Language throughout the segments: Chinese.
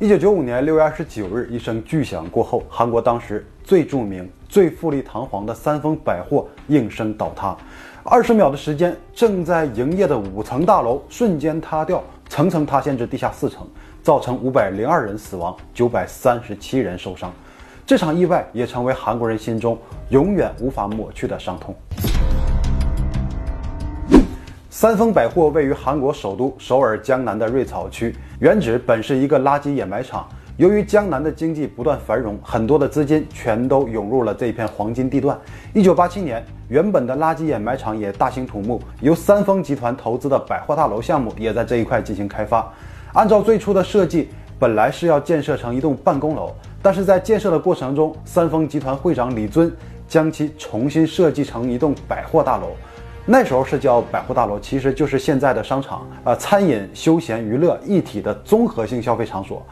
一九九五年六月二十九日，一声巨响过后，韩国当时最著名、最富丽堂皇的三丰百货应声倒塌。二十秒的时间，正在营业的五层大楼瞬间塌掉，层层塌陷至地下四层，造成五百零二人死亡，九百三十七人受伤。这场意外也成为韩国人心中永远无法抹去的伤痛。三丰百货位于韩国首都首尔江南的瑞草区，原址本是一个垃圾掩埋场。由于江南的经济不断繁荣，很多的资金全都涌入了这一片黄金地段。一九八七年，原本的垃圾掩埋场也大兴土木，由三丰集团投资的百货大楼项目也在这一块进行开发。按照最初的设计，本来是要建设成一栋办公楼，但是在建设的过程中，三丰集团会长李尊将其重新设计成一栋百货大楼。那时候是叫百货大楼，其实就是现在的商场啊，餐饮、休闲、娱乐一体的综合性消费场所。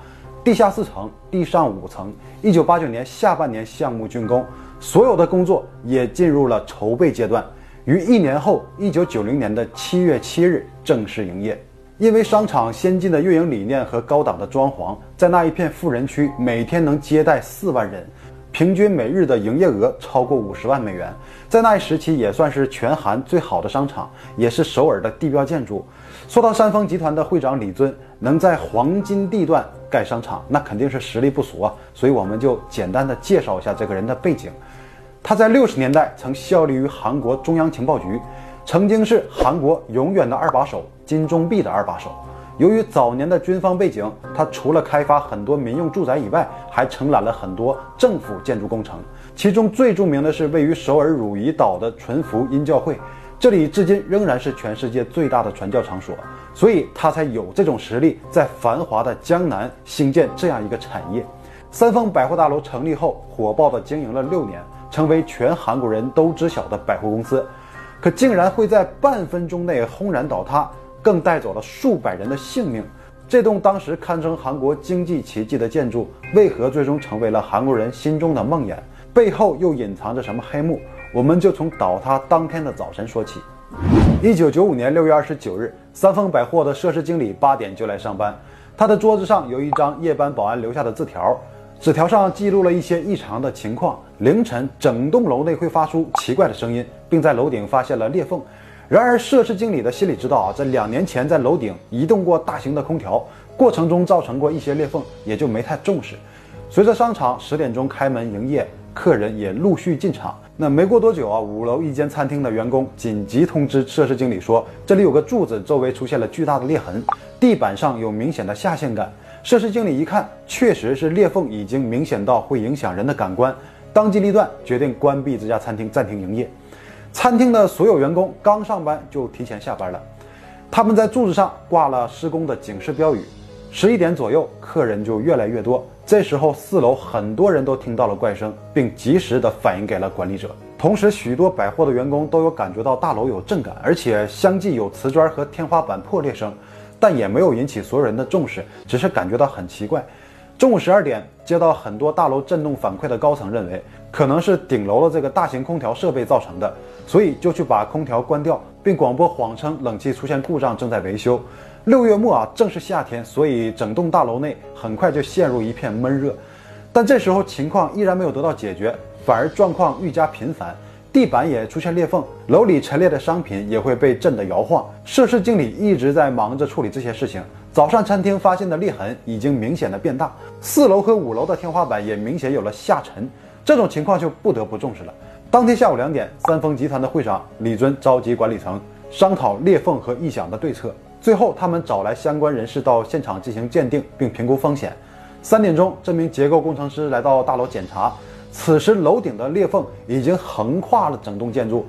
地下四层，地上五层。一九八九年下半年项目竣工，所有的工作也进入了筹备阶段。于一年后，一九九零年的七月七日正式营业。因为商场先进的运营理念和高档的装潢，在那一片富人区，每天能接待四万人。平均每日的营业额超过五十万美元，在那一时期也算是全韩最好的商场，也是首尔的地标建筑。说到山峰集团的会长李尊能在黄金地段盖商场，那肯定是实力不俗啊。所以我们就简单的介绍一下这个人的背景。他在六十年代曾效力于韩国中央情报局，曾经是韩国永远的二把手金钟弼的二把手。由于早年的军方背景，他除了开发很多民用住宅以外，还承揽了很多政府建筑工程。其中最著名的是位于首尔汝矣岛的纯福音教会，这里至今仍然是全世界最大的传教场所，所以他才有这种实力在繁华的江南兴建这样一个产业。三丰百货大楼成立后，火爆的经营了六年，成为全韩国人都知晓的百货公司，可竟然会在半分钟内轰然倒塌。更带走了数百人的性命。这栋当时堪称韩国经济奇迹的建筑，为何最终成为了韩国人心中的梦魇？背后又隐藏着什么黑幕？我们就从倒塌当天的早晨说起。一九九五年六月二十九日，三丰百货的设施经理八点就来上班，他的桌子上有一张夜班保安留下的字条，纸条上记录了一些异常的情况：凌晨整栋楼内会发出奇怪的声音，并在楼顶发现了裂缝。然而，设施经理的心里知道啊，在两年前在楼顶移动过大型的空调，过程中造成过一些裂缝，也就没太重视。随着商场十点钟开门营业，客人也陆续进场。那没过多久啊，五楼一间餐厅的员工紧急通知设施经理说，这里有个柱子周围出现了巨大的裂痕，地板上有明显的下陷感。设施经理一看，确实是裂缝已经明显到会影响人的感官，当机立断决定关闭这家餐厅，暂停营业。餐厅的所有员工刚上班就提前下班了，他们在柱子上挂了施工的警示标语。十一点左右，客人就越来越多。这时候，四楼很多人都听到了怪声，并及时的反映给了管理者。同时，许多百货的员工都有感觉到大楼有震感，而且相继有瓷砖和天花板破裂声，但也没有引起所有人的重视，只是感觉到很奇怪。中午十二点，接到很多大楼震动反馈的高层认为，可能是顶楼的这个大型空调设备造成的，所以就去把空调关掉，并广播谎称冷气出现故障，正在维修。六月末啊，正是夏天，所以整栋大楼内很快就陷入一片闷热。但这时候情况依然没有得到解决，反而状况愈加频繁，地板也出现裂缝，楼里陈列的商品也会被震得摇晃。设施经理一直在忙着处理这些事情。早上餐厅发现的裂痕已经明显的变大，四楼和五楼的天花板也明显有了下沉，这种情况就不得不重视了。当天下午两点，三丰集团的会长李尊召集管理层商讨裂缝和异响的对策。最后，他们找来相关人士到现场进行鉴定并评估风险。三点钟，这名结构工程师来到大楼检查，此时楼顶的裂缝已经横跨了整栋建筑。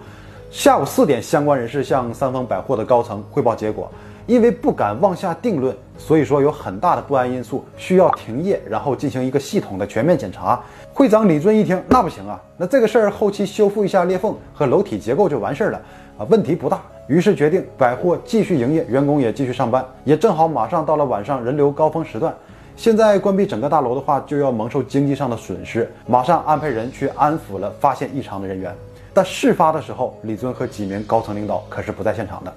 下午四点，相关人士向三丰百货的高层汇报结果。因为不敢妄下定论，所以说有很大的不安因素，需要停业，然后进行一个系统的全面检查。会长李尊一听，那不行啊，那这个事儿后期修复一下裂缝和楼体结构就完事儿了啊，问题不大。于是决定百货继续营业，员工也继续上班，也正好马上到了晚上人流高峰时段。现在关闭整个大楼的话，就要蒙受经济上的损失，马上安排人去安抚了发现异常的人员。但事发的时候，李尊和几名高层领导可是不在现场的。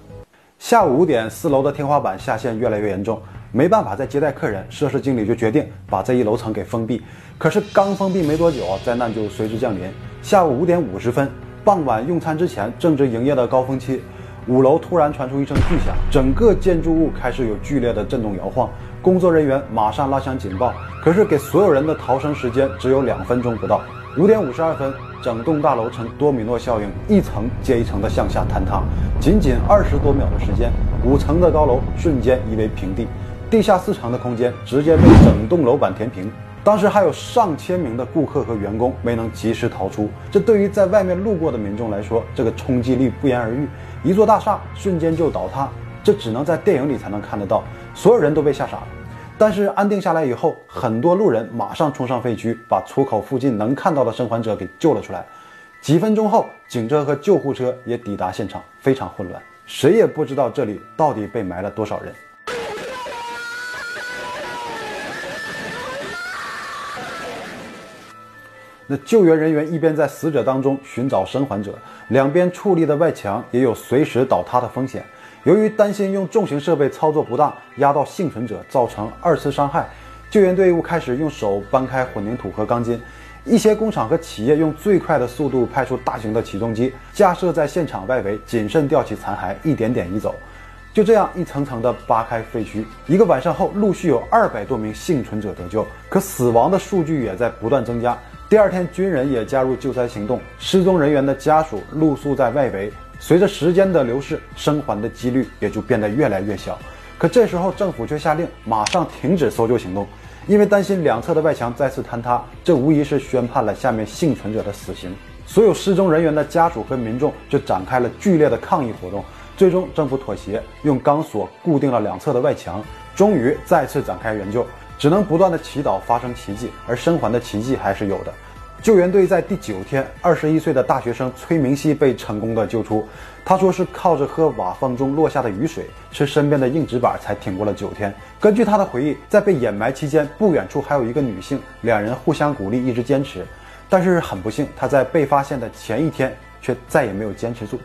下午五点，四楼的天花板下陷越来越严重，没办法再接待客人，设施经理就决定把这一楼层给封闭。可是刚封闭没多久啊，灾难就随之降临。下午五点五十分，傍晚用餐之前正值营业的高峰期，五楼突然传出一声巨响，整个建筑物开始有剧烈的震动摇晃。工作人员马上拉响警报，可是给所有人的逃生时间只有两分钟不到。五点五十二分，整栋大楼呈多米诺效应，一层接一层的向下坍塌。仅仅二十多秒的时间，五层的高楼瞬间夷为平地。地下四层的空间直接被整栋楼板填平，当时还有上千名的顾客和员工没能及时逃出。这对于在外面路过的民众来说，这个冲击力不言而喻。一座大厦瞬间就倒塌，这只能在电影里才能看得到。所有人都被吓傻了。但是安定下来以后，很多路人马上冲上废墟，把出口附近能看到的生还者给救了出来。几分钟后，警车和救护车也抵达现场，非常混乱，谁也不知道这里到底被埋了多少人。那救援人员一边在死者当中寻找生还者，两边矗立的外墙也有随时倒塌的风险。由于担心用重型设备操作不当压到幸存者造成二次伤害，救援队伍开始用手搬开混凝土和钢筋。一些工厂和企业用最快的速度派出大型的起重机架设在现场外围，谨慎吊起残骸，一点点移走。就这样一层层的扒开废墟。一个晚上后，陆续有二百多名幸存者得救，可死亡的数据也在不断增加。第二天，军人也加入救灾行动，失踪人员的家属露宿在外围。随着时间的流逝，生还的几率也就变得越来越小。可这时候，政府却下令马上停止搜救行动，因为担心两侧的外墙再次坍塌，这无疑是宣判了下面幸存者的死刑。所有失踪人员的家属和民众就展开了剧烈的抗议活动。最终，政府妥协，用钢索固定了两侧的外墙，终于再次展开援救。只能不断的祈祷发生奇迹，而生还的奇迹还是有的。救援队在第九天，二十一岁的大学生崔明熙被成功的救出。他说是靠着喝瓦房中落下的雨水，吃身边的硬纸板才挺过了九天。根据他的回忆，在被掩埋期间，不远处还有一个女性，两人互相鼓励，一直坚持。但是很不幸，他在被发现的前一天却再也没有坚持住。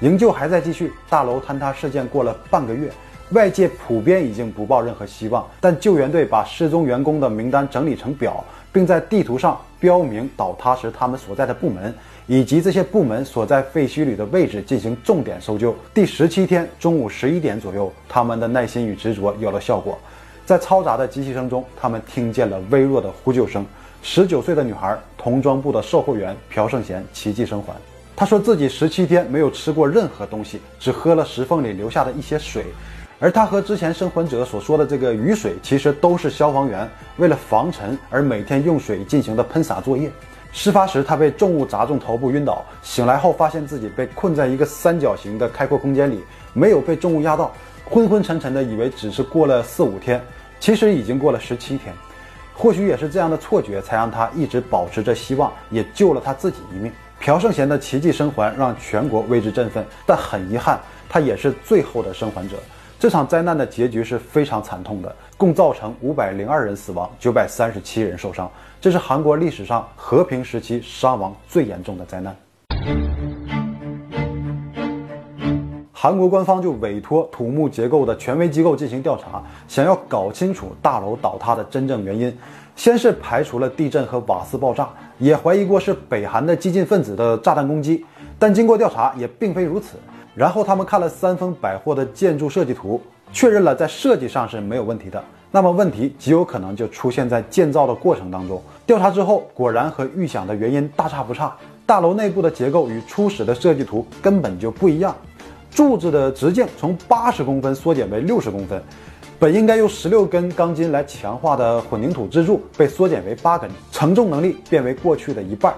营救还在继续，大楼坍塌事件过了半个月。外界普遍已经不抱任何希望，但救援队把失踪员工的名单整理成表，并在地图上标明倒塌时他们所在的部门以及这些部门所在废墟里的位置，进行重点搜救。第十七天中午十一点左右，他们的耐心与执着有了效果，在嘈杂的机器声中，他们听见了微弱的呼救声。十九岁的女孩，童装部的售货员朴胜贤奇迹生还。他说自己十七天没有吃过任何东西，只喝了石缝里留下的一些水。而他和之前生还者所说的这个雨水，其实都是消防员为了防尘而每天用水进行的喷洒作业。事发时，他被重物砸中头部晕倒，醒来后发现自己被困在一个三角形的开阔空间里，没有被重物压到，昏昏沉沉的以为只是过了四五天，其实已经过了十七天。或许也是这样的错觉，才让他一直保持着希望，也救了他自己一命。朴胜贤的奇迹生还让全国为之振奋，但很遗憾，他也是最后的生还者。这场灾难的结局是非常惨痛的，共造成五百零二人死亡，九百三十七人受伤。这是韩国历史上和平时期伤亡最严重的灾难。韩国官方就委托土木结构的权威机构进行调查，想要搞清楚大楼倒塌的真正原因。先是排除了地震和瓦斯爆炸，也怀疑过是北韩的激进分子的炸弹攻击，但经过调查也并非如此。然后他们看了三丰百货的建筑设计图，确认了在设计上是没有问题的。那么问题极有可能就出现在建造的过程当中。调查之后，果然和预想的原因大差不差。大楼内部的结构与初始的设计图根本就不一样，柱子的直径从八十公分缩减为六十公分，本应该用十六根钢筋来强化的混凝土支柱被缩减为八根，承重能力变为过去的一半。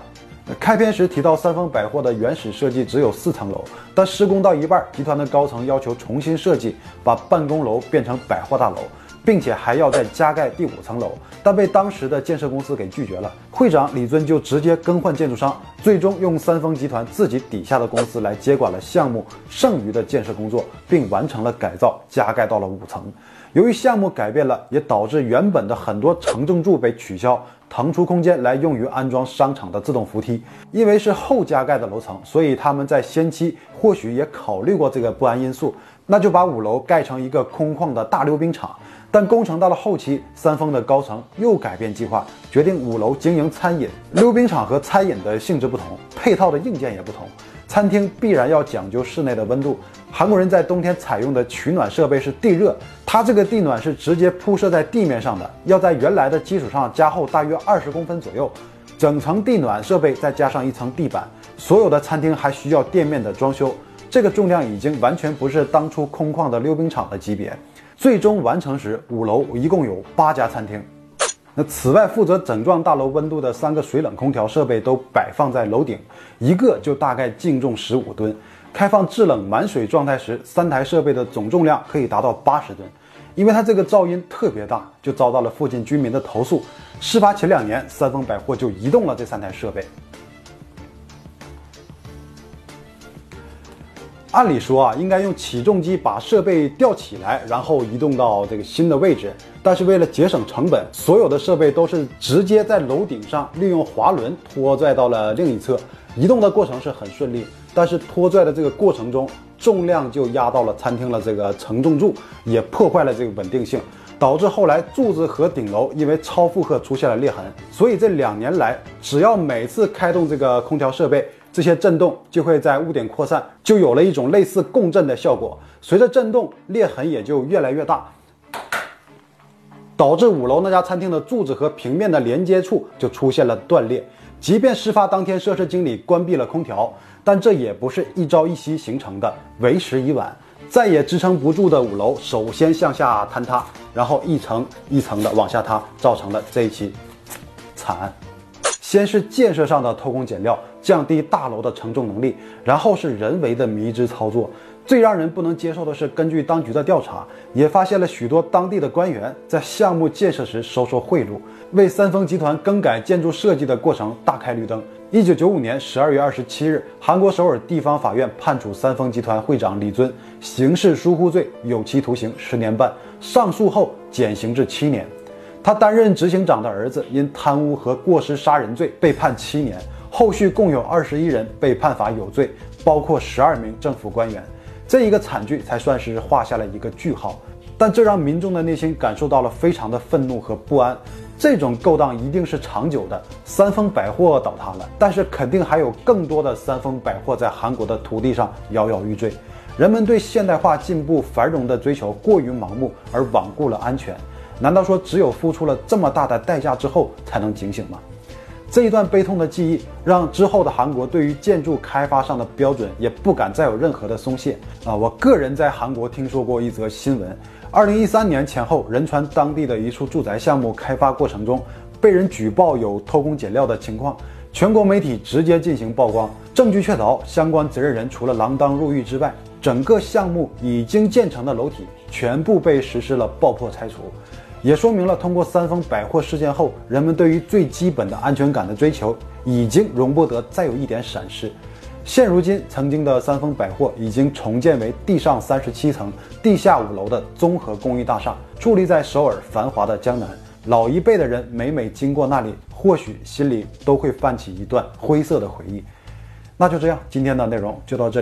开篇时提到三丰百货的原始设计只有四层楼，但施工到一半，集团的高层要求重新设计，把办公楼变成百货大楼，并且还要再加盖第五层楼，但被当时的建设公司给拒绝了。会长李尊就直接更换建筑商，最终用三丰集团自己底下的公司来接管了项目剩余的建设工作，并完成了改造，加盖到了五层。由于项目改变了，也导致原本的很多承重柱被取消。腾出空间来用于安装商场的自动扶梯，因为是后加盖的楼层，所以他们在先期或许也考虑过这个不安因素，那就把五楼盖成一个空旷的大溜冰场。但工程到了后期，三丰的高层又改变计划，决定五楼经营餐饮。溜冰场和餐饮的性质不同，配套的硬件也不同。餐厅必然要讲究室内的温度。韩国人在冬天采用的取暖设备是地热，它这个地暖是直接铺设在地面上的，要在原来的基础上加厚大约二十公分左右，整层地暖设备再加上一层地板。所有的餐厅还需要店面的装修，这个重量已经完全不是当初空旷的溜冰场的级别。最终完成时，五楼一共有八家餐厅。那此外，负责整幢大楼温度的三个水冷空调设备都摆放在楼顶，一个就大概净重十五吨。开放制冷满水状态时，三台设备的总重量可以达到八十吨。因为它这个噪音特别大，就遭到了附近居民的投诉。事发前两年，三丰百货就移动了这三台设备。按理说啊，应该用起重机把设备吊起来，然后移动到这个新的位置。但是为了节省成本，所有的设备都是直接在楼顶上利用滑轮拖拽到了另一侧。移动的过程是很顺利，但是拖拽的这个过程中，重量就压到了餐厅的这个承重柱，也破坏了这个稳定性，导致后来柱子和顶楼因为超负荷出现了裂痕。所以这两年来，只要每次开动这个空调设备，这些震动就会在屋顶扩散，就有了一种类似共振的效果。随着震动，裂痕也就越来越大，导致五楼那家餐厅的柱子和平面的连接处就出现了断裂。即便事发当天设施经理关闭了空调，但这也不是一朝一夕形成的，为时已晚，再也支撑不住的五楼首先向下坍塌，然后一层一层的往下塌，造成了这一起惨案。先是建设上的偷工减料，降低大楼的承重能力，然后是人为的迷之操作。最让人不能接受的是，根据当局的调查，也发现了许多当地的官员在项目建设时收受贿赂，为三丰集团更改建筑设计的过程大开绿灯。一九九五年十二月二十七日，韩国首尔地方法院判处三丰集团会长李尊刑事疏忽罪有期徒刑十年半，上诉后减刑至七年。他担任执行长的儿子因贪污和过失杀人罪被判七年，后续共有二十一人被判罚有罪，包括十二名政府官员。这一个惨剧才算是画下了一个句号，但这让民众的内心感受到了非常的愤怒和不安。这种勾当一定是长久的。三丰百货倒塌了，但是肯定还有更多的三丰百货在韩国的土地上摇摇欲坠。人们对现代化进步繁荣的追求过于盲目，而罔顾了安全。难道说只有付出了这么大的代价之后才能警醒吗？这一段悲痛的记忆让之后的韩国对于建筑开发上的标准也不敢再有任何的松懈啊！我个人在韩国听说过一则新闻：二零一三年前后，仁川当地的一处住宅项目开发过程中被人举报有偷工减料的情况，全国媒体直接进行曝光，证据确凿，相关责任人除了锒铛入狱之外，整个项目已经建成的楼体全部被实施了爆破拆除。也说明了，通过三丰百货事件后，人们对于最基本的安全感的追求已经容不得再有一点闪失。现如今，曾经的三丰百货已经重建为地上三十七层、地下五楼的综合公寓大厦，矗立在首尔繁华的江南。老一辈的人每每经过那里，或许心里都会泛起一段灰色的回忆。那就这样，今天的内容就到这里。